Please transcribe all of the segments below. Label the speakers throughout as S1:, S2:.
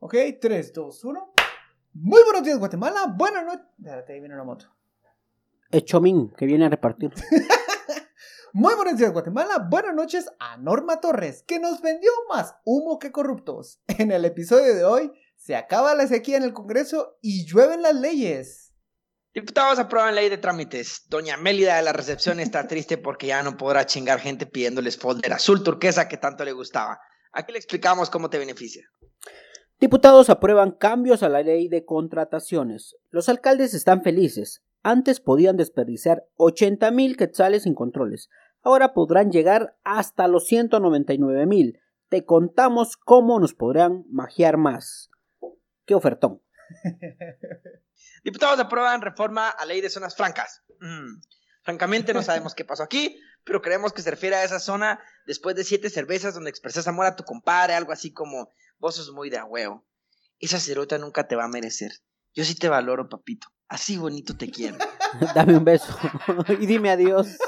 S1: Ok, 3, 2, 1. Muy buenos días, Guatemala. Buenas noches. Espérate, ahí viene una moto.
S2: Echomín, que viene a repartir.
S1: Muy buenos días, Guatemala. Buenas noches a Norma Torres, que nos vendió más humo que corruptos. En el episodio de hoy, se acaba la sequía en el Congreso y llueven las leyes.
S3: Diputados aprueban ley de trámites. Doña Mélida de la recepción está triste porque ya no podrá chingar gente pidiéndoles folder azul turquesa que tanto le gustaba. Aquí le explicamos cómo te beneficia.
S2: Diputados aprueban cambios a la ley de contrataciones. Los alcaldes están felices. Antes podían desperdiciar 80 mil quetzales sin controles. Ahora podrán llegar hasta los 199 mil. Te contamos cómo nos podrán magiar más. ¡Qué ofertón!
S3: Diputados aprueban reforma a ley de zonas francas. Mm. Francamente no sabemos qué pasó aquí, pero creemos que se refiere a esa zona después de siete cervezas donde expresas amor a tu compadre, algo así como vos sos muy de a huevo. Esa cerota nunca te va a merecer. Yo sí te valoro, papito. Así bonito te quiero.
S2: Dame un beso y dime adiós.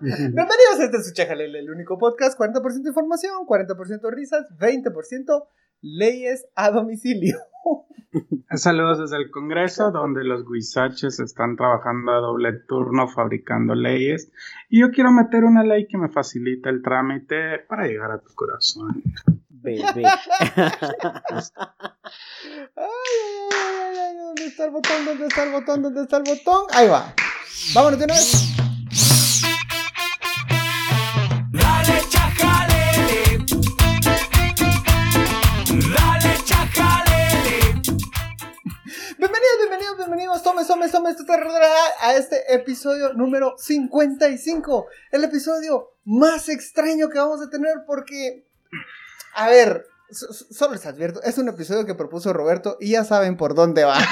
S1: Bienvenidos a este es Chajalele, el único podcast. 40% información, 40% risas, 20% leyes a domicilio.
S4: Saludos desde el Congreso, donde los guisaches están trabajando a doble turno fabricando leyes. Y yo quiero meter una ley que me facilite el trámite para llegar a tu corazón.
S2: Bebé.
S1: Ay, ay, ay, ay, ¿Dónde está el botón? ¿Dónde está el botón? ¿Dónde está el botón? Ahí va. Vámonos de una vez.
S5: Dale chajalele. Dale chajalele.
S1: Bienvenidos, bienvenidos, bienvenidos. Tome, tome, tome a este episodio número 55. El episodio más extraño que vamos a tener porque, a ver, so- so- solo les advierto, es un episodio que propuso Roberto y ya saben por dónde va.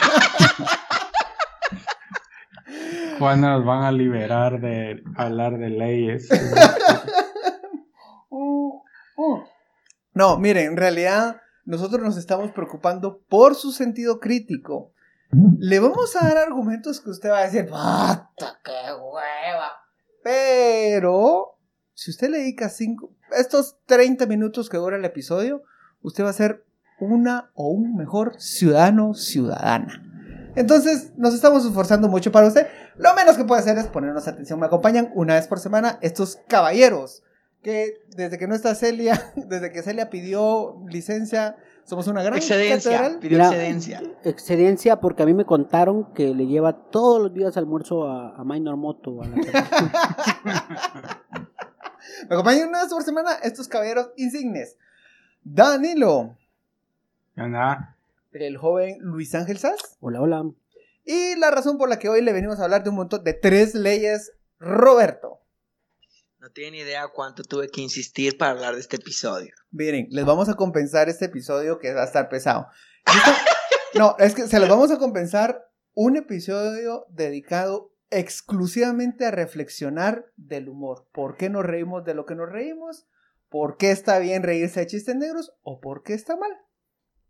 S4: ¿Cuándo nos van a liberar de hablar de leyes?
S1: No, miren, en realidad nosotros nos estamos preocupando por su sentido crítico. Le vamos a dar argumentos que usted va a decir, ¡Bata, qué hueva! Pero, si usted le dedica cinco, estos 30 minutos que dura el episodio, usted va a ser una o un mejor ciudadano ciudadana. Entonces, nos estamos esforzando mucho para usted. Lo menos que puede hacer es ponernos atención. Me acompañan una vez por semana estos caballeros que desde que no está Celia, desde que Celia pidió licencia, somos una gran
S3: Excedencia.
S1: catedral.
S3: Pidió
S2: Mira,
S3: excedencia.
S2: Excedencia porque a mí me contaron que le lleva todos los días almuerzo a, a Minor Moto. a la.
S1: Me acompañan una vez por semana estos caballeros insignes. Danilo,
S4: Anda,
S1: el joven Luis Ángel Sass.
S2: hola, hola.
S1: Y la razón por la que hoy le venimos a hablar de un montón de tres leyes, Roberto.
S3: No tienen idea cuánto tuve que insistir para hablar de este episodio.
S1: Miren, les vamos a compensar este episodio que va a estar pesado. Esto- no, es que se los vamos a compensar un episodio dedicado exclusivamente a reflexionar del humor. ¿Por qué nos reímos de lo que nos reímos? ¿Por qué está bien reírse de chistes negros? ¿O por qué está mal?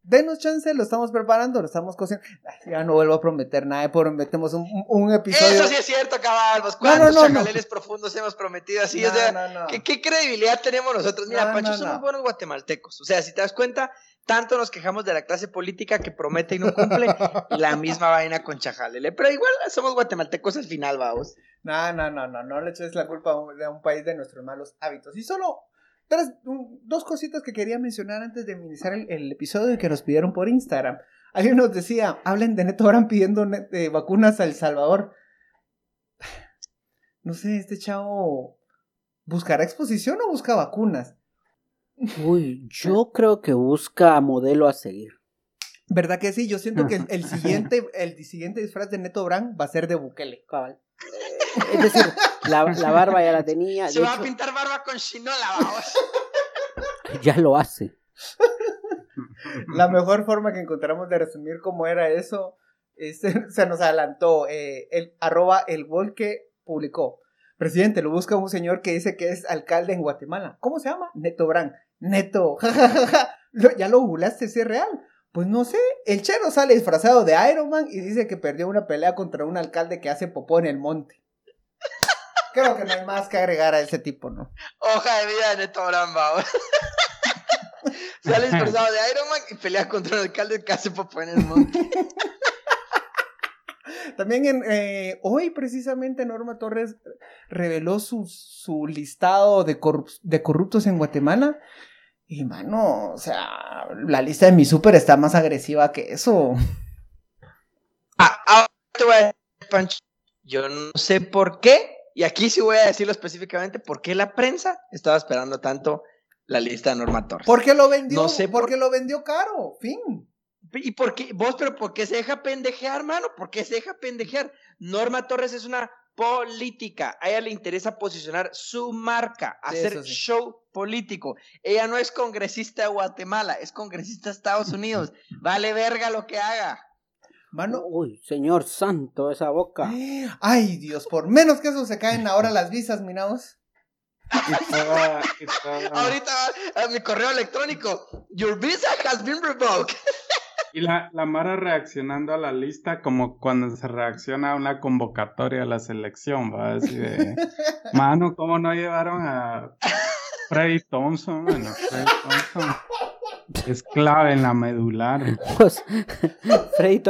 S1: Denos chance, lo estamos preparando, lo estamos cocinando. Ay, ya no vuelvo a prometer nada, prometemos un, un- episodio.
S3: Eso sí es cierto, cabal. Pues,
S1: No,
S3: ¿Cuántos
S1: no,
S3: chacaleles profundos hemos prometido así?
S1: No,
S3: o sea,
S1: no, no.
S3: ¿qué, qué credibilidad tenemos nosotros? Mira, Pancho, somos
S1: no.
S3: buenos guatemaltecos. O sea, si te das cuenta, tanto nos quejamos de la clase política que promete y no cumple, la misma vaina con chajalele. Pero igual somos guatemaltecos al final, vamos.
S1: No, no, no, no, no le eches la culpa a un, país de nuestros malos hábitos. Y solo tres, un- dos cositas que quería mencionar antes de iniciar el, el episodio y que nos pidieron por Instagram. Alguien nos decía, hablen de Neto Brand pidiendo net- eh, vacunas a El Salvador. No sé, este chavo buscará exposición o busca vacunas.
S2: Uy, yo creo que busca modelo a seguir.
S1: ¿Verdad que sí? Yo siento que el, el siguiente, el siguiente disfraz de Neto Brand va a ser de Bukele.
S2: Cabal. Es decir, la, la barba ya la tenía.
S3: Se
S2: de
S3: va a pintar barba con chinola, vamos.
S2: ya lo hace.
S1: La mejor forma que encontramos de resumir cómo era eso es- se nos adelantó. eh, el arroba el gol que publicó. Presidente, lo busca un señor que dice que es alcalde en Guatemala. ¿Cómo se llama? Neto Brand. Neto. jajajaja. Lo- ¿Ya lo googleaste si es real? Pues no sé. El chero sale disfrazado de Iron Man y dice que perdió una pelea contra un alcalde que hace popó en el monte. Creo que no hay más que agregar a ese tipo, ¿no?
S3: Hoja de vida de Neto vamos. Sale disfrazado de Iron Man y pelea contra el alcalde que hace popó en el monte.
S1: También en, eh, hoy precisamente Norma Torres reveló su, su listado de, corrup- de corruptos en Guatemala. Y mano, o sea, la lista de mi super está más agresiva que eso.
S3: Ah, ahora te voy a decir, Pancho, yo no sé por qué, y aquí sí voy a decirlo específicamente, por qué la prensa estaba esperando tanto la lista de Norma Torres.
S1: ¿Por qué lo vendió?
S3: No sé por-
S1: Porque lo vendió caro, fin.
S3: ¿Y por qué? Vos, pero ¿por qué se deja pendejear, mano? ¿Por qué se deja pendejear? Norma Torres es una política. A ella le interesa posicionar su marca, hacer
S1: sí.
S3: show político. Ella no es congresista de Guatemala, es congresista de Estados Unidos. Vale verga lo que haga.
S1: Mano,
S2: Uy, señor santo, esa boca.
S1: ay Dios, por menos que eso se caen ahora las visas,
S4: estaba-
S3: Ahorita va a mi correo electrónico. Your visa has been revoked.
S4: Y la, la Mara reaccionando a la lista como cuando se reacciona a una convocatoria a la selección, va a decir, de, mano, ¿cómo no llevaron a Freddy Thompson? Bueno, Freddy Thompson es clave en la medular.
S2: Pues, Freddy,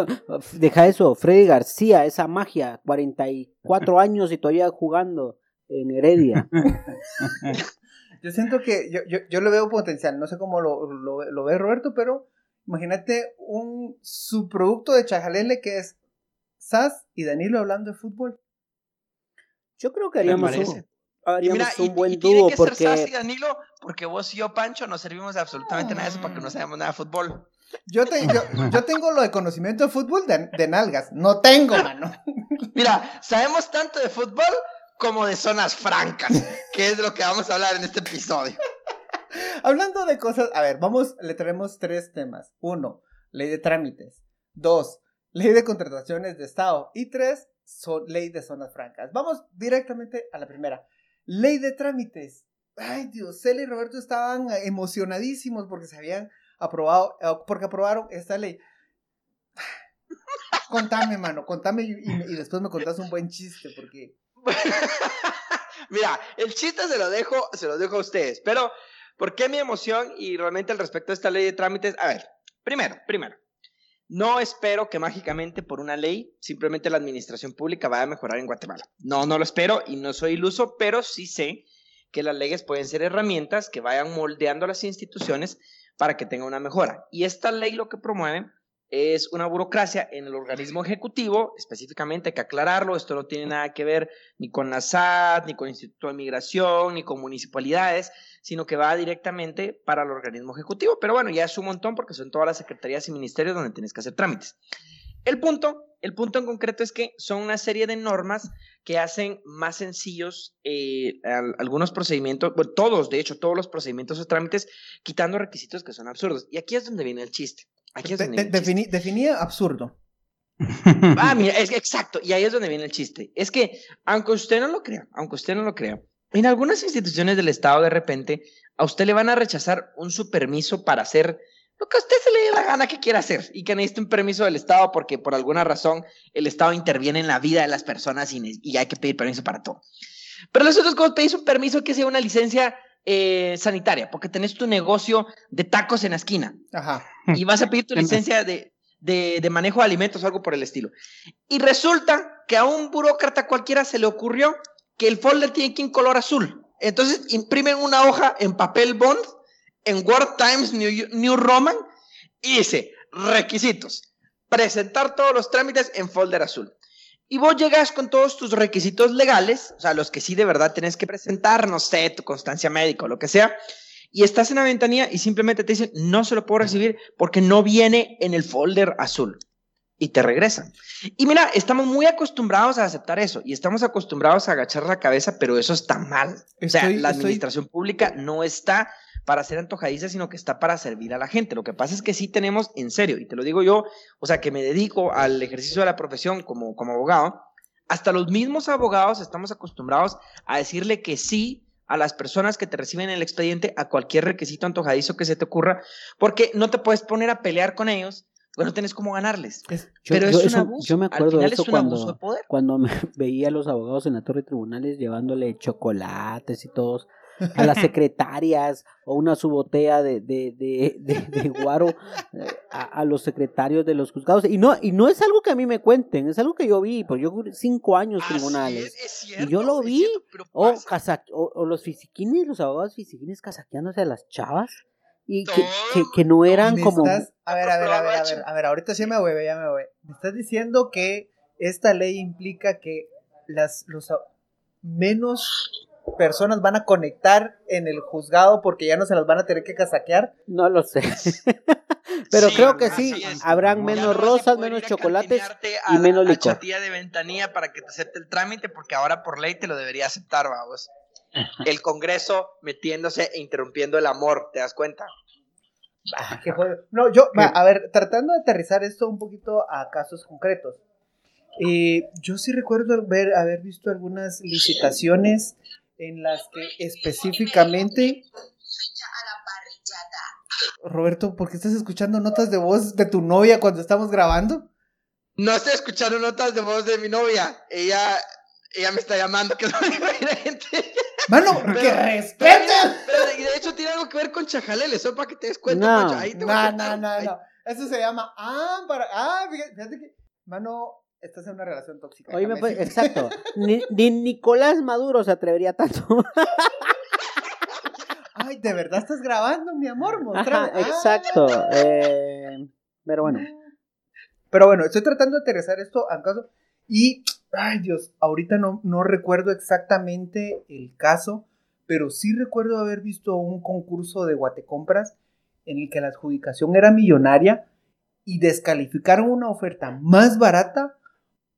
S2: deja eso, Freddy García, esa magia, 44 años y todavía jugando en Heredia.
S1: Yo siento que yo, yo, yo le veo potencial, no sé cómo lo, lo, lo ve Roberto, pero imagínate un subproducto de Chajalele que es Sas y Danilo hablando de fútbol.
S2: Yo creo que
S3: Me
S2: haríamos
S3: parece.
S2: un,
S3: Y
S2: haríamos
S3: mira, y,
S2: un buen
S3: y tiene
S2: dúo
S3: que ser Sass y Danilo, porque vos y yo, Pancho, no servimos de absolutamente nada de eso para que no sabemos nada de fútbol.
S1: Yo, te- yo, yo tengo lo de conocimiento de fútbol de, de nalgas, no tengo, mano.
S3: Mira, sabemos tanto de fútbol como de zonas francas, que es de lo que vamos a hablar en este episodio.
S1: Hablando de cosas, a ver, vamos, le traemos tres temas. Uno, ley de trámites. Dos, ley de contrataciones de Estado. Y tres, so- ley de zonas francas. Vamos directamente a la primera. Ley de trámites. Ay, Dios, Celia y Roberto estaban emocionadísimos porque se habían aprobado, eh, porque aprobaron esta ley. Contame, mano, contame y, y- y después me contás un buen chiste porque...
S3: Mira, el chiste se lo dejo, se lo dejo a ustedes, pero ¿por qué mi emoción y realmente al respecto de esta ley de trámites? A ver, primero, primero, no espero que mágicamente por una ley simplemente la administración pública vaya a mejorar en Guatemala. No, no lo espero y no soy iluso, pero sí sé que las leyes pueden ser herramientas que vayan moldeando a las instituciones para que tenga una mejora. Y esta ley lo que promueve es una burocracia en el organismo ejecutivo, específicamente hay que aclararlo, esto no tiene nada que ver ni con la SAT, ni con el Instituto de Migración, ni con municipalidades, sino que va directamente para el organismo ejecutivo. Pero bueno, ya es un montón porque son todas las secretarías y ministerios donde tienes que hacer trámites. El punto, el punto en concreto es que son una serie de normas que hacen más sencillos eh, al- algunos procedimientos, bueno, todos, de hecho, todos los procedimientos o trámites, quitando requisitos que son absurdos. Y aquí es donde viene el chiste. Aquí es
S1: De-
S3: donde
S1: de-
S3: viene el chiste.
S1: definía absurdo.
S3: Ah, mira, es que exacto, y ahí es donde viene el chiste. Es que, aunque usted no lo crea, aunque usted no lo crea, en algunas instituciones del Estado de repente a usted le van a rechazar un su permiso para hacer lo que a usted se le dé la gana que quiera hacer y que necesite un permiso del Estado porque por alguna razón el Estado interviene en la vida de las personas y, hay que pedir permiso para todo. Pero nosotros cuando pedís un permiso que sea una licencia eh, sanitaria, porque tenés tu negocio de tacos en la esquina
S1: Ajá.
S3: y vas a pedir tu licencia de, de, de manejo de alimentos o algo por el estilo. Y resulta que a un burócrata cualquiera se le ocurrió que el folder tiene que ir en color azul. Entonces imprimen una hoja en papel bond, en Word Times New, New Roman, y dice, requisitos, presentar todos los trámites en folder azul. Y vos llegas con todos tus requisitos legales, o sea, los que sí de verdad tenés que presentar, no sé, tu constancia médica o lo que sea, y estás en la ventanilla y simplemente te dicen, no se lo puedo recibir porque no viene en el folder azul. Y te regresan. Y mira, estamos muy acostumbrados a aceptar eso y estamos acostumbrados a agachar la cabeza, pero eso está mal. o sea, la
S1: estoy-
S3: administración pública no está para ser antojadiza, sino que está para servir a la gente. Lo que pasa es que sí tenemos, en serio, y te lo digo yo, o sea, que me dedico al ejercicio de la profesión como, como abogado, hasta los mismos abogados estamos acostumbrados a decirle que sí a las personas que te reciben el expediente a cualquier requisito antojadizo que se te ocurra, porque no te puedes poner a pelear con ellos, porque no tienes cómo ganarles.
S1: Es-
S2: Yo,
S3: Pero
S2: yo
S3: es un
S2: eso-
S3: abuso.
S2: yo me
S3: Al
S2: acuerdo de
S3: final
S2: eso
S3: es un abuso de
S2: cuando,
S3: poder.
S2: cuando me veía a los abogados en la torre de tribunales llevándole chocolates y todos. a las secretarias o una subotea de, de, de, de, de guaro eh, a, a los secretarios de los juzgados. Y no, y no es algo que a mí me cuenten, es algo que yo vi, pues yo cinco años
S3: Así
S2: tribunales.
S3: es, es cierto,
S2: y yo lo vi,
S3: cierto,
S2: o, casa- o, o los fisiquines, los abogados fisiquines casaqueándose a las chavas. Y que, que, que no eran como...
S1: estás- A ver, a ver, a ver, a ver, a ver, ahorita sí me hueve, ya me hueve. Me estás diciendo que esta ley implica que las los a- menos personas van a conectar en el juzgado porque ya no se las van a tener que casaquear.
S2: No lo sé. Pero
S3: Sí,
S2: creo que sí, habrán menos
S3: a
S2: rosas, menos
S3: a
S2: chocolates
S3: a
S2: y menos
S3: a
S2: licor.
S3: chatilla de ventanilla para que te acepte el trámite, porque ahora por ley te lo debería aceptar, vamos. El Congreso metiéndose e interrumpiendo el amor, ¿te das cuenta?
S1: Qué jodido. No, yo, va, a ver, tratando de aterrizar esto un poquito a casos concretos. Eh, yo sí recuerdo ver, haber visto algunas licitaciones en las que específicamente... Roberto, ¿por qué estás escuchando notas de voz de tu novia cuando estamos grabando?
S3: No estoy escuchando notas de voz de mi novia. Ella, ella me está llamando, que no me gente.
S1: Mano,
S3: Pero-
S1: que respeten.
S3: Pero de, de hecho tiene algo que ver con Chajalele, solo para que te des cuenta,
S2: No.
S3: Ahí te voy a
S1: No, no, no, no. Eso se llama. Ah, para. Ah, fíjate, fíjate que. Mano, estás en una relación tóxica.
S2: Oye, pues, exacto. Ni, ni Nicolás Maduro se atrevería tanto.
S1: Ay, ¿de verdad estás grabando, mi amor?
S2: Ajá.
S1: Ah.
S2: exacto. Eh, pero bueno,
S1: Pero bueno, estoy tratando de aterrizar esto al caso. Y, ay Dios, ahorita no, no recuerdo exactamente el caso, pero sí recuerdo haber visto un concurso de Guatecompras en el que la adjudicación era millonaria y descalificaron una oferta más barata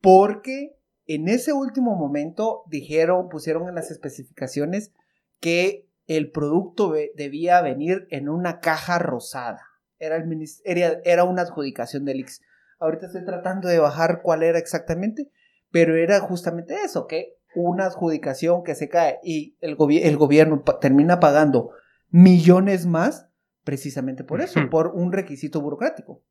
S1: porque en ese último momento dijeron, pusieron en las especificaciones que el producto debía venir en una caja rosada. Era, el era una adjudicación del IX. Ahorita estoy tratando de bajar cuál era exactamente, pero era justamente eso, que una adjudicación que se cae y el, gobi- el gobierno pa- termina pagando millones más precisamente por eso, por un requisito burocrático.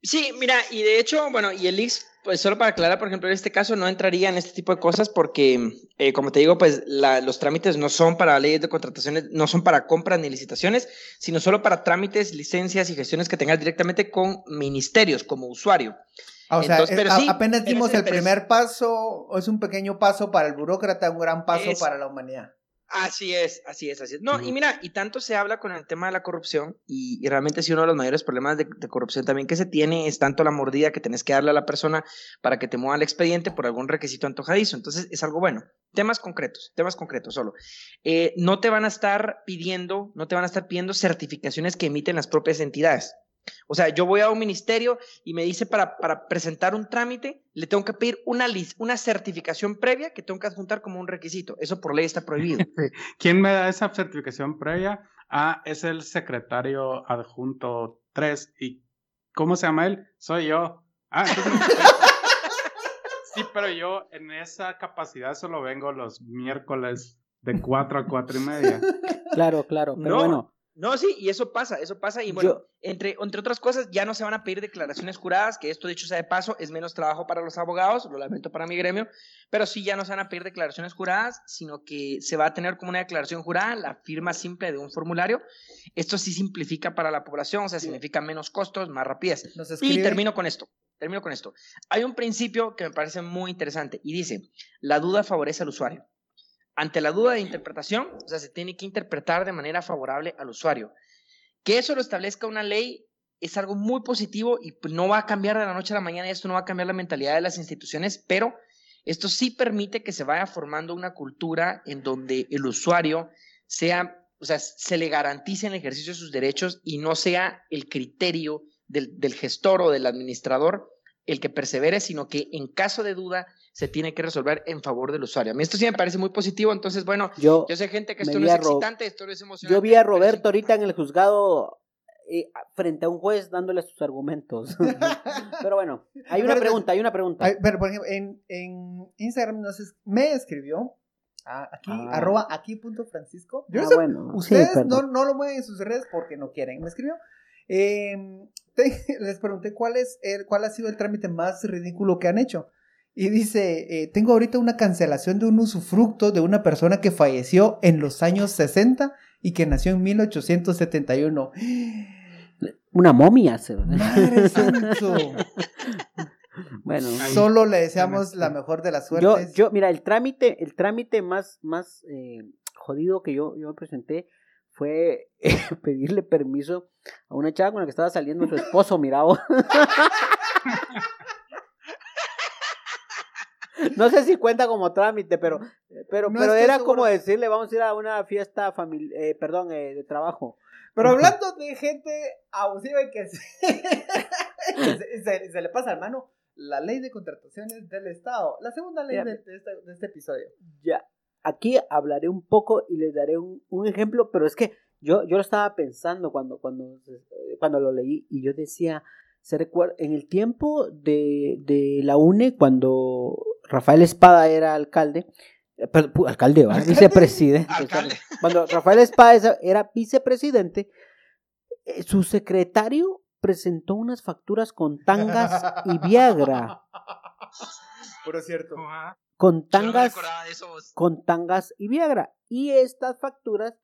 S3: Sí, mira, y de hecho, bueno, y el IX, pues solo para aclarar, por ejemplo, en este caso no entraría en este tipo de cosas porque, eh, como te digo, pues la- los trámites no son para leyes de contrataciones, no son para compras ni licitaciones, sino solo para trámites, licencias y gestiones que tengas directamente con ministerios como usuario.
S1: Ah, O sea,
S3: Entonces,
S1: es-
S3: pero
S1: a-
S3: sí,
S1: apenas dimos el
S3: pero
S1: primer paso, es un pequeño paso para el burócrata, un gran paso
S3: Es-
S1: para la humanidad.
S3: Así es, así es, así es. No, y mira, y tanto se habla con el tema de la corrupción, y, y realmente sí uno de los mayores problemas de, de corrupción también que se tiene es tanto la mordida que tenés que darle a la persona para que te mueva el expediente por algún requisito antojadizo. Entonces, es algo bueno. Temas concretos, temas concretos solo. Eh, no te van a estar pidiendo, no te van a estar pidiendo certificaciones que emiten las propias entidades. O sea, yo voy a un ministerio y me dice para, para presentar un trámite, le tengo que pedir una, lis- una certificación previa que tengo que adjuntar como un requisito. Eso por ley está prohibido.
S4: ¿Quién me da esa certificación previa? Ah, es el secretario adjunto 3. ¿Y cómo se llama él? Soy yo. Ah, entonces... sí, pero yo en esa capacidad solo vengo los miércoles de 4 a 4 y media.
S2: claro, claro. Pero
S3: No,
S2: bueno,
S3: No, sí, y eso pasa, eso pasa. Y bueno,
S2: Yo-
S3: entre, entre otras cosas, ya no se van a pedir declaraciones juradas, que esto dicho sea de paso, es menos trabajo para los abogados, lo lamento para mi gremio, pero sí ya no se van a pedir declaraciones juradas, sino que se va a tener como una declaración jurada, la firma simple de un formulario. Esto sí simplifica para la población, o sea, significa menos costos, más rapidez. Y termino con esto. Termino con esto. Hay un principio que me parece muy interesante y dice, la duda favorece al usuario. Ante la duda de interpretación, o sea, se tiene que interpretar de manera favorable al usuario. Que eso lo establezca una ley es algo muy positivo y no va a cambiar de la noche a la mañana, esto no va a cambiar la mentalidad de las instituciones, pero esto sí permite que se vaya formando una cultura en donde el usuario sea, o sea, se le garantice el ejercicio de sus derechos y no sea el criterio del, del gestor o del administrador el que persevere, sino que en caso de duda se tiene que resolver en favor del usuario. A mí esto sí me parece muy positivo, entonces, bueno,
S2: yo,
S3: yo sé gente que esto no es excitante, esto no es emocionante.
S2: yo vi a Roberto ahorita en el juzgado eh, frente a un juez dándole sus argumentos. Pero bueno, hay una
S1: Pero-
S2: pregunta, hay una pregunta.
S1: Pero, por ejemplo, en, en Instagram nos es- me escribió a- aquí,
S2: Ah.
S1: arroba aquí punto Francisco. Yo
S2: Ah,
S1: no sé,
S2: bueno, sí,
S1: ustedes no, no lo mueven en sus redes porque no quieren. Me escribió. Eh, te- les pregunté cuál es el, cuál ha sido el trámite más ridículo que han hecho. Y dice, eh, tengo ahorita una cancelación de un usufructo de una persona que falleció en los años 60 y que nació en 1871.
S2: Una momia. se-
S1: Madre santo.
S2: Bueno,
S1: Solo le deseamos la mejor de las suertes.
S2: yo, mira, el trámite, el trámite más, más eh, jodido que yo, yo me presenté fue pedirle permiso a una chava con la que estaba saliendo su esposo, mira vos. No sé si cuenta como trámite, pero, pero,
S1: No
S2: pero era
S1: seguro.
S2: como decirle, vamos a ir a una fiesta familiar, perdón, eh, de trabajo.
S1: Pero hablando de gente abusiva y que se, que se, se- se le pasa al mano, la ley de contrataciones del Estado, la segunda ley
S2: Ya.
S1: de, de este, de este episodio.
S2: Ya, aquí hablaré un poco y les daré un, un ejemplo, pero es que yo, yo lo estaba pensando cuando, cuando, eh, cuando lo leí y yo decía, se recuerda, en el tiempo de, de la UNE, cuando Rafael Espada era alcalde, eh, pu- alcalde, vicepresidente.
S3: Alcalde.
S2: Cuando Rafael Espada era vicepresidente, eh, su secretario presentó unas facturas con tangas y Viagra.
S1: Pero es cierto.
S2: Con
S3: no
S2: tangas con tangas y Viagra. Y estas facturas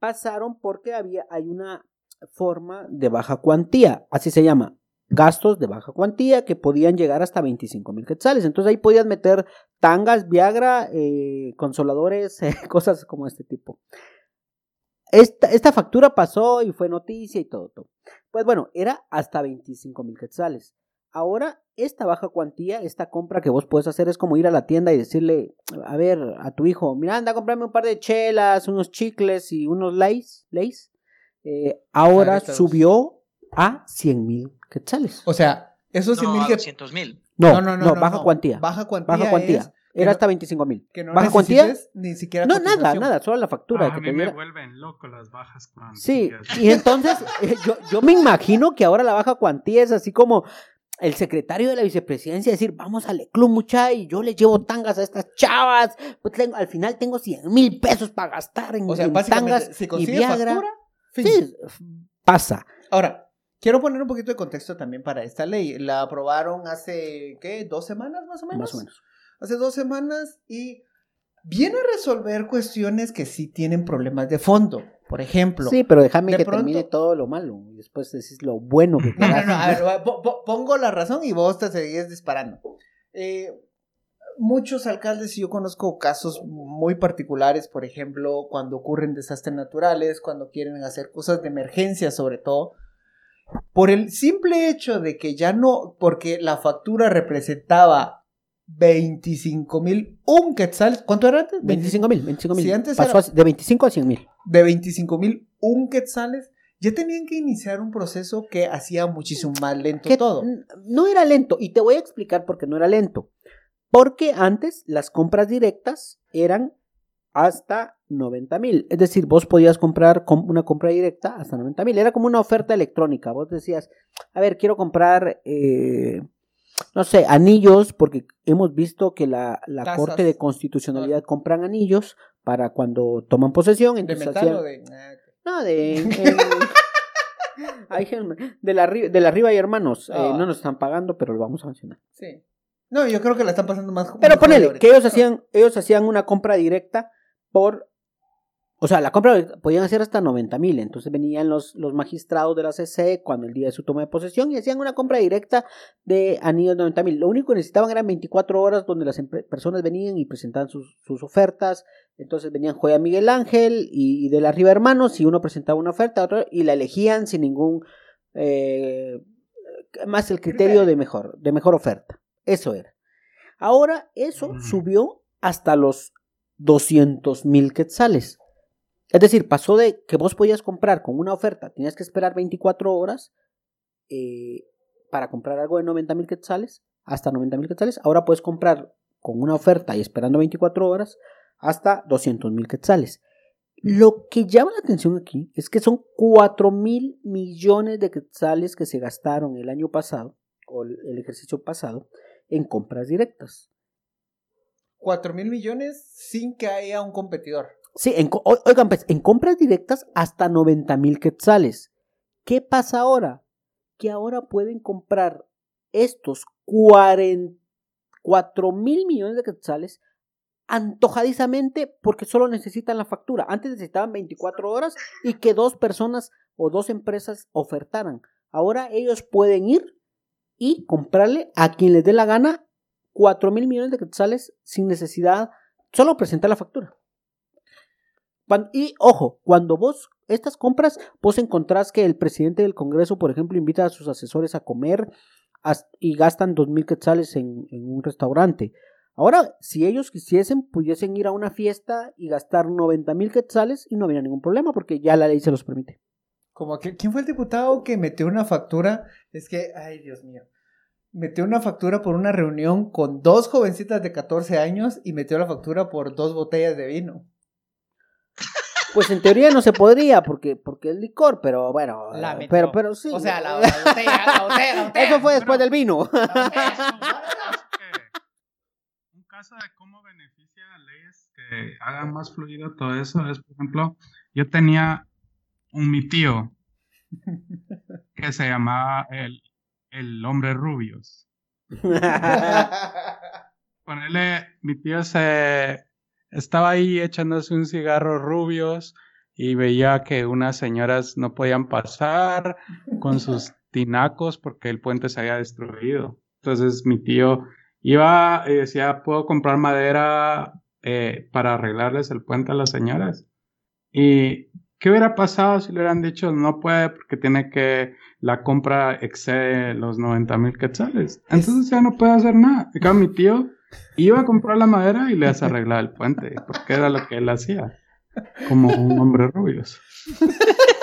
S2: pasaron porque había, hay una forma de baja cuantía, así se llama, gastos de baja cuantía que podían llegar hasta 25 mil quetzales. Entonces ahí podías meter tangas, Viagra, eh, consoladores, eh, cosas como este tipo. Esta, esta factura pasó y fue noticia y todo, todo. Pues bueno, era hasta 25 mil quetzales. Ahora, esta baja cuantía, esta compra que vos puedes hacer es como ir a la tienda y decirle, a ver, a tu hijo, mira, anda a comprarme un par de chelas, unos chicles y unos lays, lays. Eh, ahora subió a 100 mil quetzales.
S1: O sea, esos 100
S3: No,
S1: mil que...
S3: 200 mil.
S2: No, no, baja
S1: no.
S2: cuantía.
S1: Baja cuantía.
S2: Baja cuantía.
S1: es que
S2: Era
S1: no-
S2: hasta 25 mil.
S1: que no
S2: baja cuantía.
S1: Ni siquiera
S2: No, nada, nada, solo la factura.
S4: Ah,
S2: que
S4: a
S2: te
S4: mí me
S2: diera.
S4: vuelven loco las bajas cuantías.
S2: Sí, y entonces eh, yo, yo me imagino que ahora la baja cuantía es así como el secretario de la vicepresidencia decir, vamos al club mucha y yo le llevo tangas a estas chavas, pues tengo- al final tengo 100 mil pesos para gastar en,
S1: O sea,
S2: en tangas
S1: si
S2: y Viagra.
S1: factura, fin.
S2: Sí, pasa.
S1: Ahora, quiero poner un poquito de contexto también para esta ley. La aprobaron hace, ¿qué? ¿Dos semanas más o menos?
S2: Más o menos.
S1: Hace dos semanas y viene a resolver cuestiones que sí tienen problemas de fondo. Por ejemplo,
S2: Sí, pero déjame
S1: de
S2: que
S1: pronto-
S2: termine todo lo malo y después decís lo bueno que
S1: No, no,
S2: quieras.
S1: no, a ver, po- po- pongo la razón y vos te seguís disparando. Eh, muchos alcaldes, y yo conozco casos muy particulares, por ejemplo, cuando ocurren desastres naturales, cuando quieren hacer cosas de emergencia sobre todo, por el simple hecho de que ya no, porque la factura representaba 25 mil, un quetzal, ¿cuánto era antes?
S2: 25 mil, 25 mil.
S1: Si antes
S2: Pasó
S1: era-
S2: de 25 a 100 mil.
S1: de 25 mil, un quetzales, ya tenían que iniciar un proceso que hacía muchísimo más lento
S2: que
S1: todo.
S2: no era lento. Y te voy a explicar por qué no era lento. Porque antes las compras directas eran hasta 90 mil. Es decir, vos podías comprar com- una compra directa hasta 90 mil. Era como una oferta electrónica. Vos decías, a ver, quiero comprar, eh, no sé, anillos, porque hemos visto que la, la. Corte de Constitucionalidad compran anillos para cuando toman posesión.
S1: ¿De metal
S2: hacían-
S1: o de.? Ah,
S2: no, de. de la, de la Riva y Hermanos. eh,
S1: Ah.
S2: no nos están pagando, pero lo vamos a mencionar.
S1: Sí. No, yo creo que la están pasando más.
S2: Pero ponele, que ellos hacían, ellos hacían una compra directa por. O sea, la compra podían hacer hasta 90 mil. Entonces venían los, los magistrados de la CC cuando el día de su toma de posesión y hacían una compra directa de anillos de 90 mil. Lo único que necesitaban eran 24 horas donde las personas venían y presentaban sus, sus ofertas. Entonces venían Joya Miguel Ángel y, y de la Riva Hermanos y uno presentaba una oferta otro, y la elegían sin ningún. eh, más el criterio
S1: Criterio.
S2: de mejor, de mejor oferta. Eso era. Ahora eso
S4: Mm.
S2: subió hasta los 200 mil quetzales. Es decir, pasó de que vos podías comprar con una oferta, tenías que esperar 24 horas eh, para comprar algo de 90 mil quetzales, hasta 90 mil quetzales. Ahora puedes comprar con una oferta y esperando 24 horas hasta 200 mil quetzales. Lo que llama la atención aquí es que son 4 mil millones de quetzales que se gastaron el año pasado, o el el ejercicio pasado, en compras directas.
S1: 4 mil millones sin que haya un competidor.
S2: Sí, en, oigan, pues, en compras directas hasta 90 mil quetzales. ¿Qué pasa ahora? Que ahora pueden comprar estos 40, 4 mil millones de quetzales antojadizamente porque solo necesitan la factura. Antes necesitaban 24 horas y que dos personas o dos empresas ofertaran. Ahora ellos pueden ir y comprarle a quien les dé la gana 4 mil millones de quetzales sin necesidad, solo presentar la factura. Y ojo, cuando vos estas compras, vos encontrás que el presidente del Congreso, por ejemplo, invita a sus asesores a comer y gastan dos mil quetzales en, en un restaurante. Ahora, si ellos quisiesen, pudiesen ir a una fiesta y gastar 90 mil quetzales y no habría ningún problema porque ya la ley se los permite.
S1: Como ¿quién fue el diputado que metió una factura? Es que, ay, Dios mío. Metió una factura por una reunión con dos jovencitas de 14 años y metió la factura por dos botellas de vino.
S2: Pues en teoría no se podría porque, porque es licor, pero bueno,
S1: La
S2: eh,
S1: metió.
S2: pero, pero sí.
S1: O sea, la, la botella, la botella, la botella.
S2: Eso fue después del vino.
S4: Un caso de cómo beneficia a leyes que hagan más fluido todo eso es, por ejemplo, yo tenía un mi tío que se llamaba el, el hombre rubios. Ponele, mi tío se estaba ahí echándose un cigarro rubios y veía que unas señoras no podían pasar con sus tinacos porque el puente se había destruido. Entonces mi tío iba y decía, ¿puedo comprar madera eh, para arreglarles el puente a las señoras? ¿Y qué hubiera pasado si le hubieran dicho, no puede porque tiene que, la compra excede los 90 mil quetzales? Entonces ya no puede hacer nada. Cambio, mi tío iba a comprar la madera y les arreglaba el puente, porque era lo que él hacía, como un hombre rubios.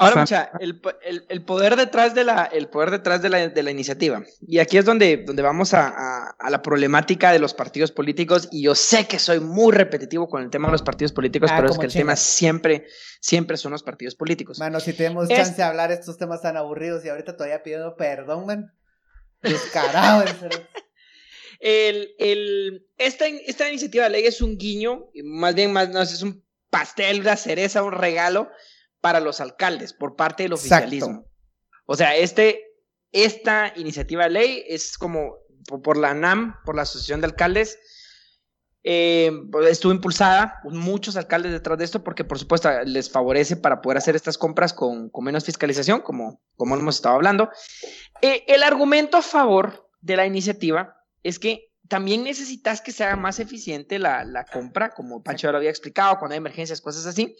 S3: Ahora,
S4: O sea-
S3: mucha, el, el- el poder detrás de la, el poder detrás de la, de la iniciativa. Y aquí es donde, donde vamos a, a- a la problemática de los partidos políticos. Y yo sé que soy muy repetitivo con el tema de los partidos políticos,
S1: Ah,
S3: pero es que el
S1: chinga.
S3: tema siempre, siempre son los partidos políticos.
S1: Mano, si tenemos
S3: Es-
S1: chance de hablar estos temas tan aburridos y ahorita todavía pidiendo perdón, man. Descarado. el.
S3: El, el- esta, esta iniciativa de ley es un guiño, más bien más, no, es un pastel, una cereza, un regalo para los alcaldes por parte del
S1: Exacto.
S3: oficialismo. O sea, este, esta iniciativa de ley es como por, la NAM, por la Asociación de Alcaldes, eh, estuvo impulsada, muchos alcaldes detrás de esto, porque por supuesto les favorece para poder hacer estas compras con, con menos fiscalización, como, como hemos estado hablando. Eh, el argumento a favor de la iniciativa es que también necesitas que sea más eficiente la, la compra, como Pancho ya lo había explicado, cuando hay emergencias, cosas así.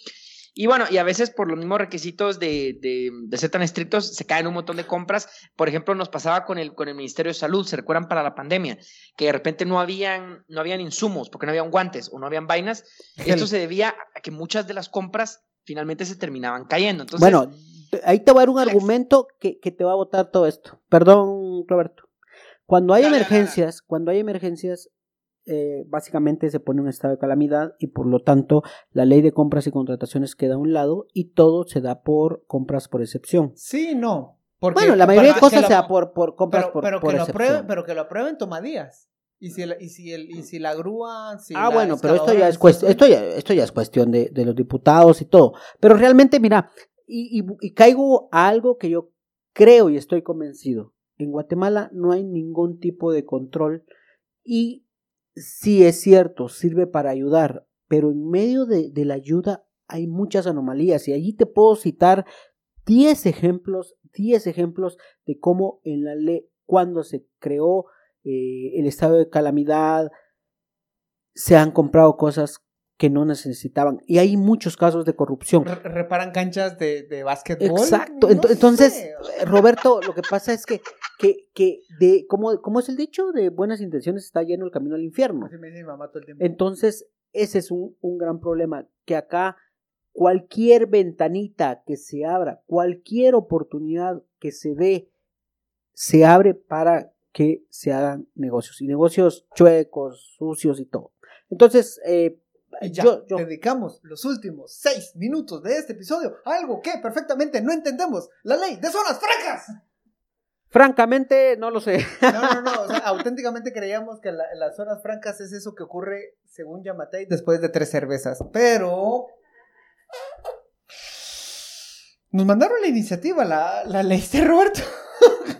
S3: Y bueno, y a veces por los mismos requisitos de, de- de ser tan estrictos, se caen un montón de compras. Por ejemplo, nos pasaba con el, con el Ministerio de Salud, se recuerdan para la pandemia, que de repente no habían, no habían insumos, porque no habían guantes o no habían vainas. Esto se debía a que muchas de las compras finalmente se terminaban cayendo. Entonces,
S2: bueno, ahí te voy a dar un argumento que, que te va a botar todo esto. Perdón, Roberto. Cuando hay emergencias, cuando hay emergencias, eh, básicamente se pone un estado de calamidad y por lo tanto la ley de compras y contrataciones queda a un lado y todo se da por compras por excepción.
S1: Sí, no. Porque
S2: Bueno, la mayoría de cosas
S1: lo-
S2: se da por, por compras
S1: pero,
S2: por,
S1: pero
S2: por
S1: que lo
S2: excepción.
S1: aprueben, pero que lo aprueben toma días. Y si, el- y si, el, y si la grúa, si
S2: ah,
S1: la
S2: bueno, pero esto ya es cuestión, esto ya, esto ya es cuestión de, de los diputados y todo. Pero realmente, mira, y, y- y caigo a algo que yo creo y estoy convencido. En Guatemala no hay ningún tipo de control y sí es cierto, sirve para ayudar, pero en medio de, de la ayuda hay muchas anomalías y allí te puedo citar 10 ejemplos, 10 ejemplos de cómo en la ley, cuando se creó eh, el estado de calamidad, se han comprado cosas que no necesitaban. Y hay muchos casos de corrupción.
S1: Re- reparan canchas de, de básquetbol.
S2: Exacto.
S1: No
S2: Entonces,
S1: sé.
S2: Roberto, lo que pasa es que, que, que de, ¿cómo, ¿cómo es el dicho? De buenas intenciones está lleno el camino al infierno.
S1: Así me dice mi mamá todo el tiempo.
S2: Entonces, ese es un, un gran problema, que acá cualquier ventanita que se abra, cualquier oportunidad que se dé, se abre para que se hagan negocios, y negocios chuecos, sucios y todo. Entonces, eh,
S1: Y ya,
S2: yo, yo-
S1: dedicamos los últimos seis minutos de este episodio a algo que perfectamente no entendemos. La ley de zonas francas.
S2: Francamente, no lo sé.
S1: No, no, no. o sea, auténticamente creíamos que la- las zonas francas es eso que ocurre, según Yamatei, después de tres cervezas. Pero. Nos mandaron la iniciativa, la, la leíste, Roberto.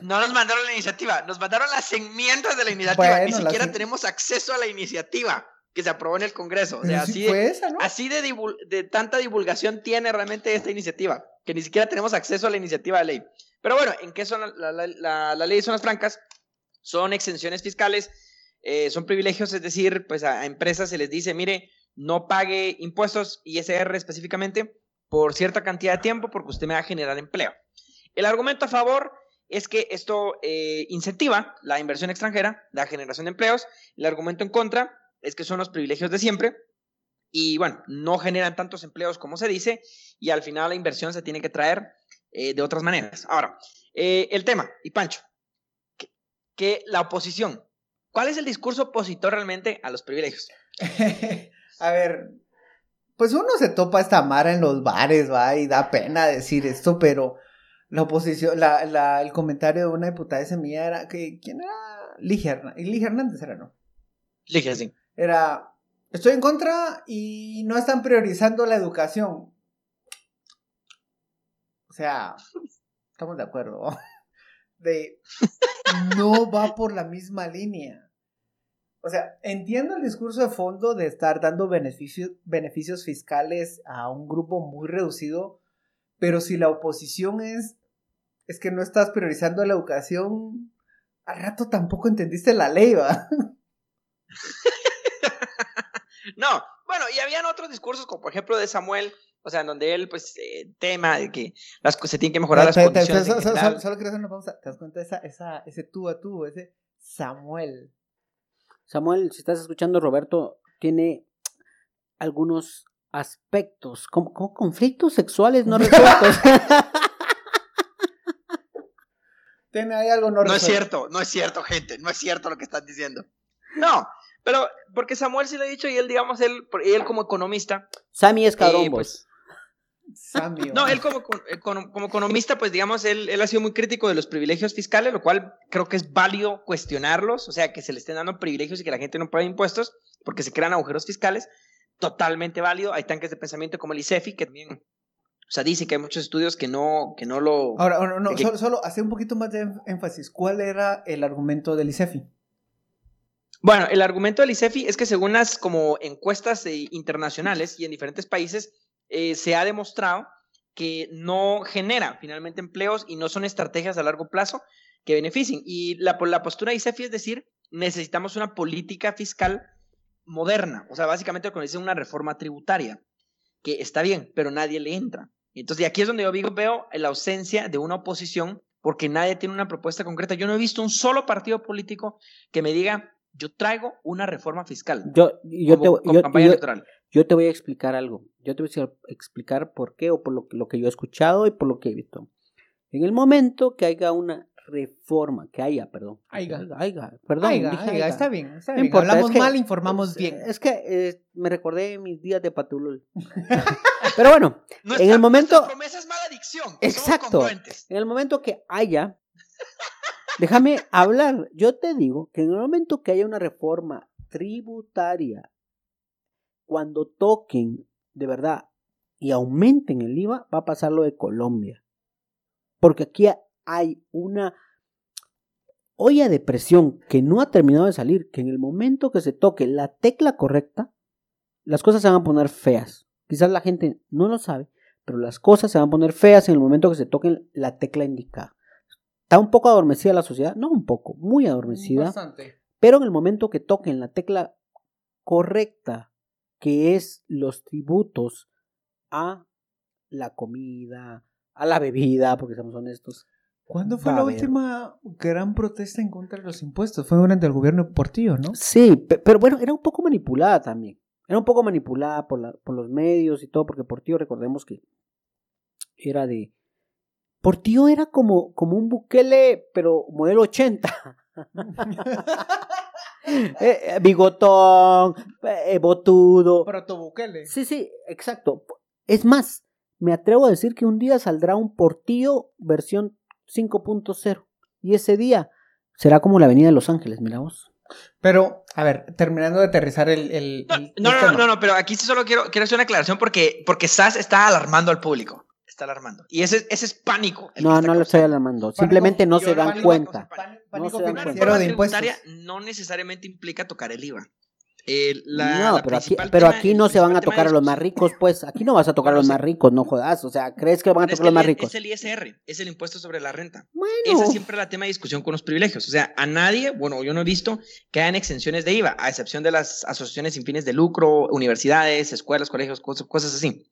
S3: No nos mandaron la iniciativa, nos mandaron las enmiendas de la iniciativa.
S1: Bueno,
S3: Ni siquiera
S1: en-
S3: tenemos acceso a la iniciativa que se aprobó en el Congreso. O
S1: sí
S3: así, de,
S1: fue esa, ¿no?
S3: así de, divul- de tanta divulgación tiene realmente esta iniciativa, que ni siquiera tenemos acceso a la iniciativa de ley. Pero bueno, ¿en qué son la, la, la- la- zonas francas? Son exenciones fiscales, eh, son privilegios, es decir, pues a, a empresas se les dice, mire, no pague impuestos, ISR específicamente, por cierta cantidad de tiempo porque usted me va a generar empleo. El argumento a favor es que esto eh, incentiva la inversión extranjera, la generación de empleos. El argumento en contra es que son los privilegios de siempre y bueno, no generan tantos empleos como se dice y al final la inversión se tiene que traer eh, de otras maneras. Ahora, eh, el tema, y Pancho, que, que la oposición, ¿cuál es el discurso opositor realmente a los privilegios?
S1: A ver, pues uno se topa esta mara en los bares, va, y da pena decir esto, pero la oposición, la, la, el comentario de una diputada de semilla era que, ¿quién era? Ligia Hernández, Ligia Hernández era, ¿no?
S3: Dije así.
S1: Era, estoy en contra y no están priorizando la educación. O sea, estamos de acuerdo. ¿no? De, no va por la misma línea. O sea, entiendo el discurso de fondo de estar dando beneficios, beneficios fiscales a un grupo muy reducido, pero si la oposición es, es que no estás priorizando la educación, al rato tampoco entendiste la ley, ¿va?
S3: No, bueno, y habían otros discursos, como por ejemplo de Samuel, o sea, en donde él, pues, eh, tema de que las cosas se tienen que mejorar las
S1: Te-
S3: condiciones.
S1: te- solo, solo- solo quiero hacer una pausa. ¿Te das cuenta? Esa, esa, ese tú a tú, ese Samuel.
S2: Samuel, si estás escuchando, Roberto tiene algunos aspectos, como, como conflictos sexuales no resueltos.
S1: Tiene ahí algo no
S3: No es cierto, no es cierto, gente, no es cierto lo que están diciendo. No, pero porque Samuel sí lo ha dicho y él, digamos, él, él como economista,
S2: Sammy es cabrón,
S3: eh, pues,
S1: Samio.
S3: no, él como, econo- como economista, pues digamos, él, él ha sido muy crítico de los privilegios fiscales, lo cual creo que es válido cuestionarlos, o sea, que se le estén dando privilegios y que la gente no pague impuestos porque se crean agujeros fiscales, totalmente válido. Hay tanques de pensamiento como el ICEFI, que también, o sea, dice que hay muchos estudios que no, que no lo...
S1: Ahora, no,
S3: que-
S1: solo, solo hacer un poquito más de énf- énfasis. ¿Cuál era el argumento del ICEFI?
S3: Bueno, el argumento del ICEFI es que según las como encuestas eh, internacionales y en diferentes países, eh, se ha demostrado que no genera finalmente empleos y no son estrategias a largo plazo que beneficien. Y la, la postura de ICEFI es decir, necesitamos una política fiscal moderna, o sea, básicamente lo que dice una reforma tributaria, que está bien, pero nadie le entra. Entonces, y aquí es donde yo digo, veo la ausencia de una oposición porque nadie tiene una propuesta concreta. Yo no he visto un solo partido político que me diga, yo traigo una reforma fiscal.
S2: Yo, yo,
S3: como-
S2: te,
S3: como
S2: yo-
S3: campaña
S2: yo-
S3: electoral.
S2: Yo te voy a explicar algo. Yo te voy a explicar por qué o por lo que, lo que yo he escuchado y por lo que he visto. En el momento que haya una reforma, que haya, perdón.
S1: Haiga,
S2: haiga, perdón.
S1: Aiga,
S2: dije
S1: aiga, está bien, está bien.
S2: importa,
S1: Hablamos
S2: es que-
S1: mal, informamos
S2: es-
S1: bien.
S2: Es que eh, me recordé mis días de Patulul. Pero bueno,
S3: Nuestra-
S2: en el momento-
S3: promesa es mala adicción.
S2: Exacto. En el momento que haya, déjame hablar. Yo te digo que en el momento que haya una reforma tributaria, cuando toquen de verdad y aumenten el IVA, va a pasar lo de Colombia. Porque aquí hay una olla de presión que no ha terminado de salir, que en el momento que se toque la tecla correcta, las cosas se van a poner feas. Quizás la gente no lo sabe, pero las cosas se van a poner feas en el momento que se toquen la tecla indicada. ¿Está un poco adormecida la sociedad? No un poco, muy adormecida.
S1: Bastante.
S2: Pero en el momento que toquen la tecla correcta, que es los tributos a la comida, a la bebida, porque seamos honestos.
S1: ¿Cuándo fue
S2: Va
S1: la última gran protesta en contra de los impuestos? Fue durante el gobierno de Portillo, ¿no?
S2: Sí, pe- pero bueno, era un poco manipulada también. Era un poco manipulada por, la- por los medios y todo, porque Portillo, recordemos que era de... Portillo era como, como un Bukele, pero modelo 80. Eh, eh, bigotón, eh, botudo.
S1: Protobukele.
S2: Sí, sí, exacto. Es más, me atrevo a decir que un día saldrá un Portillo versión 5.0. Y ese día será como la Avenida de Los Ángeles, mira vos.
S1: Pero, a ver, terminando de aterrizar el... el-
S3: No,
S1: el-
S3: no, no, no, no, pero aquí sí solo quiero, quiero hacer una aclaración porque, porque SAS está alarmando al público. Está alarmando. Y ese, ese es pánico.
S2: No, no lo estoy alarmando. Simplemente no se
S3: no
S2: dan cuenta.
S3: pánico,
S1: Pánico
S2: se dan
S3: Una
S2: cuenta.
S1: financiero
S3: reforma
S1: de impuestos.
S3: no necesariamente implica tocar el IVA. La-
S2: no,
S3: la
S2: pero aquí, pero aquí no se van a tocar a los más ricos, pues. Aquí no vas a tocar a los más ricos, no jodas. O sea, ¿crees que van a tocar a los más ricos?
S3: Es el ISR, es el impuesto sobre la renta.
S2: Bueno,
S3: Ese es siempre la tema de discusión con los privilegios. O sea, a nadie, bueno, yo no he visto que hayan exenciones de IVA, a excepción de las asociaciones sin fines de lucro, universidades, escuelas, colegios, cosas, cosas así.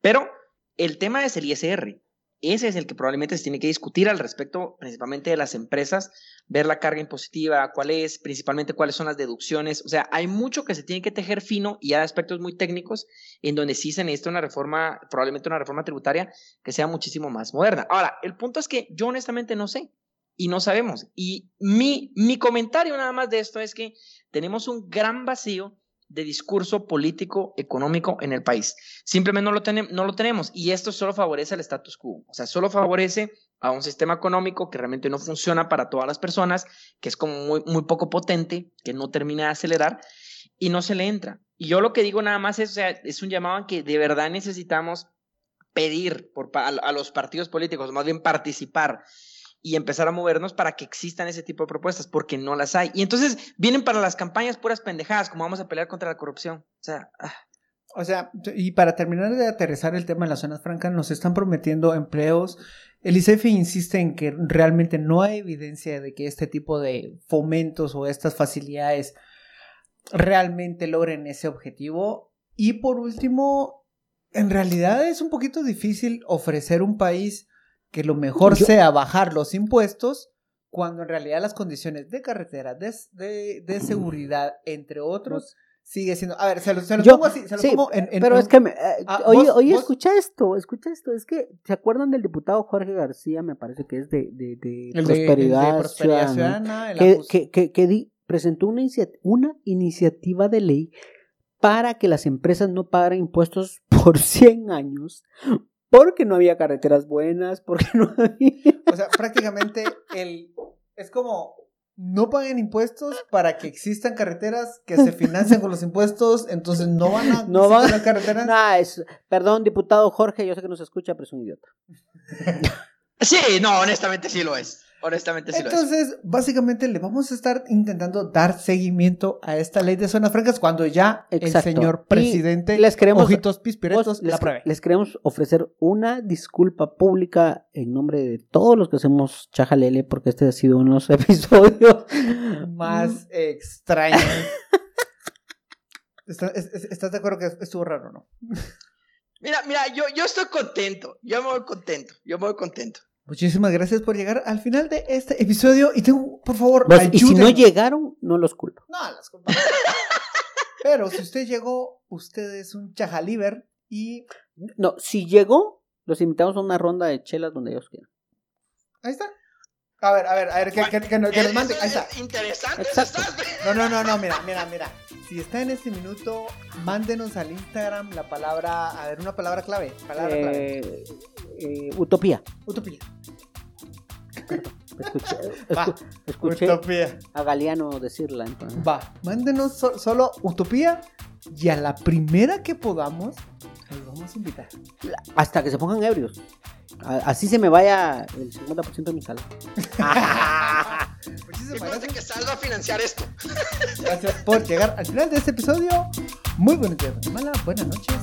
S3: Pero el tema es el ISR. Ese es el que probablemente se tiene que discutir al respecto, principalmente de las empresas, ver la carga impositiva, cuál es, principalmente cuáles son las deducciones. O sea, hay mucho que se tiene que tejer fino y hay aspectos muy técnicos en donde sí se necesita una reforma, probablemente una reforma tributaria que sea muchísimo más moderna. Ahora, el punto es que yo honestamente no sé y no sabemos. Y mi, mi comentario nada más de esto es que tenemos un gran vacío de discurso político, económico en el país. Simplemente no lo, no lo tenemos y esto solo favorece al status quo. O sea, solo favorece a un sistema económico que realmente no funciona para todas las personas, que es como muy, muy poco potente, que no termina de acelerar y no se le entra. Y yo lo que digo nada más es, o sea, es un llamado a que de verdad necesitamos pedir por, a los partidos políticos, más bien participar y empezar a movernos para que existan ese tipo de propuestas, porque no las hay. Y entonces vienen para las campañas puras pendejadas, como vamos a pelear contra la corrupción. O sea, ah,
S1: O sea, y para terminar de aterrizar el tema en las zonas francas, nos están prometiendo empleos. El ICEFI insiste en que realmente no hay evidencia de que este tipo de fomentos o estas facilidades realmente logren ese objetivo. Y por último, en realidad es un poquito difícil ofrecer un país que lo mejor
S2: Yo-
S1: sea bajar los impuestos cuando en realidad las condiciones de carretera, de, de, de seguridad, entre otros, sigue siendo... A ver, se lo, se lo
S2: Yo-
S1: pongo así, se lo
S2: sí,
S1: pongo en... en-
S2: pero
S1: en-
S2: es que, me- eh,
S1: Ah,
S2: oye,
S1: vos-
S2: oye,
S1: vos-
S2: escucha esto, escucha esto, es que, ¿se acuerdan del diputado Jorge García? Me parece que es de, de, de
S1: el de- el de
S2: Prosperidad,
S1: Prosperidad
S2: Ciudadana, que, que, que, que di- presentó una, inicia- una iniciativa de ley para que las empresas no pagaran impuestos por 100 años, porque no había carreteras buenas, porque no había...
S1: O sea, prácticamente el es como no paguen impuestos para que existan carreteras que se financian con los impuestos, entonces no van a
S2: No van-
S1: las carreteras.
S2: Nah, es, perdón, diputado Jorge, yo sé que nos escucha, pero es un idiota.
S3: sí, no, honestamente sí lo es. Honestamente sí lo es.
S1: Entonces, básicamente le vamos a estar intentando dar seguimiento a esta ley de zonas francas cuando ya
S2: Exacto.
S1: el señor
S2: Y
S1: presidente
S2: les queremos-
S1: Ojitos Pispiretos
S2: Vos,
S1: la
S2: les,
S1: apruebe.
S2: les queremos ofrecer una disculpa pública en nombre de todos los que hacemos Chajalele, porque este ha sido uno de los episodios
S1: Más extraño. ¿Estás, es- es- ¿Estás de acuerdo que estuvo raro, no?
S3: Mira, mira, yo, yo estoy contento. Yo me voy contento. Yo me voy contento.
S1: Muchísimas gracias por llegar al final de este episodio y tengo, por favor,
S2: y si no llegaron, no los culpo.
S1: No, las culpas. Pero si usted llegó, usted es un chajaliver y
S2: No, si llegó, los invitamos a una ronda de chelas donde ellos quieran.
S1: ahí está. A ver, a ver, a ver, que, que- que nos- que nos mande. Ahí está.
S3: Interesante.
S2: Exacto.
S1: No, no, no, no, mira, mira, mira. Si está en este minuto, mándenos al Instagram la palabra, a ver, una palabra clave. Palabra clave.
S2: Eh, eh, utopía.
S1: Utopía.
S2: Escuché,
S1: Va.
S2: escu- escuché
S1: Utopía.
S2: a Galeano decirla. entonces.
S1: Va, mándenos so- solo utopía y a la primera que podamos, los vamos a invitar.
S2: Hasta que se pongan ebrios. Así se me vaya el 50% de mi salud.
S1: Muchísimas
S3: Y conste
S1: gracias.
S3: que salga a financiar esto.
S1: Gracias por llegar al final de este episodio. Muy buenos días, Guatemala. Buenas noches.